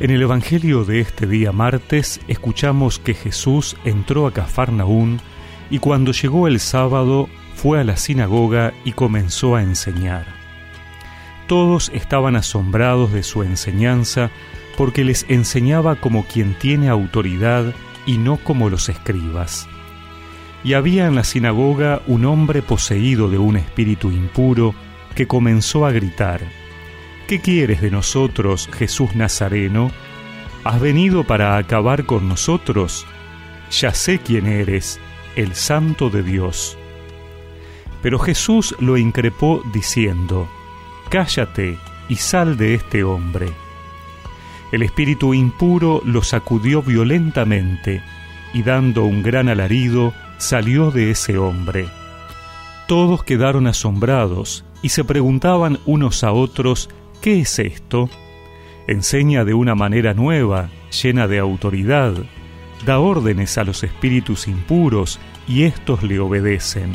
En el Evangelio de este día martes escuchamos que Jesús entró a Cafarnaún y cuando llegó el sábado fue a la sinagoga y comenzó a enseñar. Todos estaban asombrados de su enseñanza porque les enseñaba como quien tiene autoridad y no como los escribas. Y había en la sinagoga un hombre poseído de un espíritu impuro que comenzó a gritar, ¿Qué quieres de nosotros, Jesús Nazareno? ¿Has venido para acabar con nosotros? Ya sé quién eres, el Santo de Dios. Pero Jesús lo increpó diciendo, Cállate y sal de este hombre. El espíritu impuro lo sacudió violentamente y dando un gran alarido salió de ese hombre. Todos quedaron asombrados y se preguntaban unos a otros ¿Qué es esto? Enseña de una manera nueva, llena de autoridad, da órdenes a los espíritus impuros y éstos le obedecen.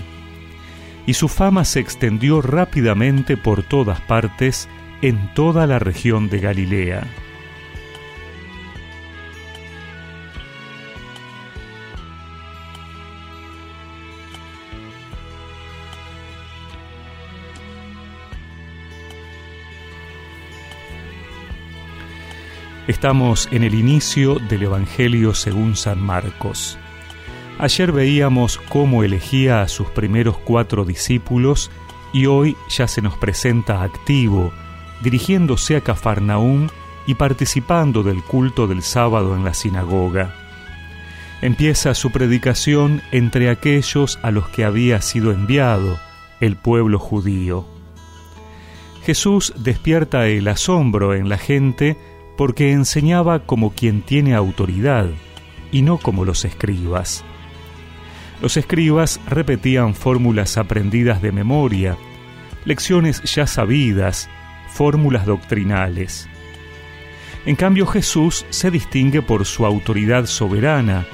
Y su fama se extendió rápidamente por todas partes en toda la región de Galilea. Estamos en el inicio del Evangelio según San Marcos. Ayer veíamos cómo elegía a sus primeros cuatro discípulos y hoy ya se nos presenta activo, dirigiéndose a Cafarnaúm y participando del culto del sábado en la sinagoga. Empieza su predicación entre aquellos a los que había sido enviado, el pueblo judío. Jesús despierta el asombro en la gente porque enseñaba como quien tiene autoridad y no como los escribas. Los escribas repetían fórmulas aprendidas de memoria, lecciones ya sabidas, fórmulas doctrinales. En cambio Jesús se distingue por su autoridad soberana,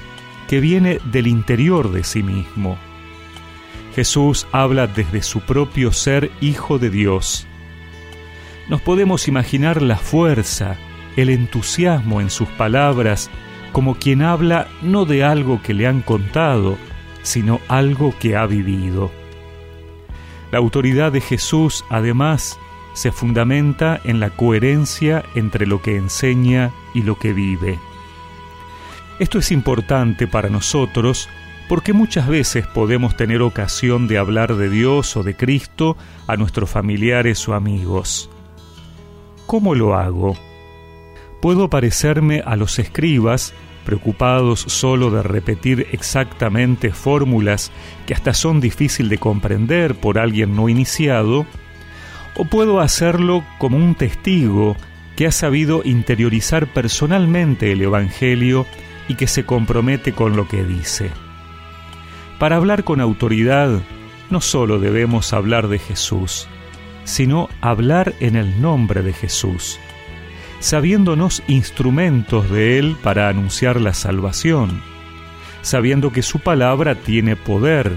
que viene del interior de sí mismo. Jesús habla desde su propio ser Hijo de Dios. Nos podemos imaginar la fuerza, el entusiasmo en sus palabras como quien habla no de algo que le han contado, sino algo que ha vivido. La autoridad de Jesús, además, se fundamenta en la coherencia entre lo que enseña y lo que vive. Esto es importante para nosotros porque muchas veces podemos tener ocasión de hablar de Dios o de Cristo a nuestros familiares o amigos. ¿Cómo lo hago? Puedo parecerme a los escribas, preocupados solo de repetir exactamente fórmulas que hasta son difícil de comprender por alguien no iniciado, o puedo hacerlo como un testigo que ha sabido interiorizar personalmente el Evangelio y que se compromete con lo que dice. Para hablar con autoridad, no solo debemos hablar de Jesús, sino hablar en el nombre de Jesús sabiéndonos instrumentos de Él para anunciar la salvación, sabiendo que su palabra tiene poder,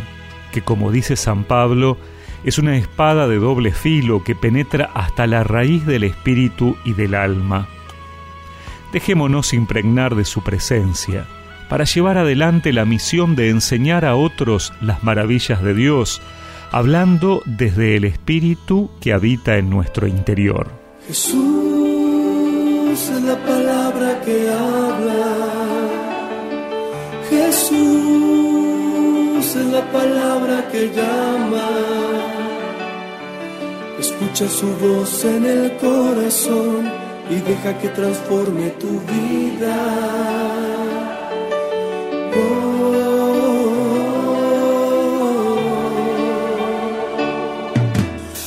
que como dice San Pablo, es una espada de doble filo que penetra hasta la raíz del espíritu y del alma. Dejémonos impregnar de su presencia, para llevar adelante la misión de enseñar a otros las maravillas de Dios, hablando desde el espíritu que habita en nuestro interior. Jesús es la palabra que habla. Jesús es la palabra que llama. Escucha su voz en el corazón y deja que transforme tu vida.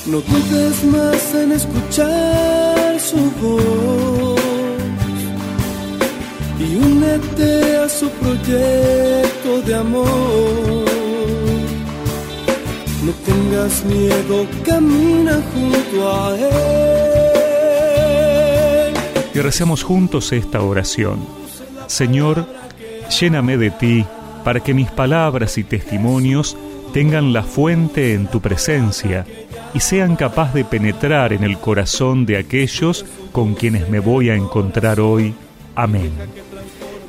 No dudes más en escuchar su voz y únete a su proyecto de amor. No tengas miedo, camina junto a Él. Y recemos juntos esta oración. Señor, lléname de ti para que mis palabras y testimonios tengan la fuente en tu presencia y sean capaz de penetrar en el corazón de aquellos con quienes me voy a encontrar hoy. Amén.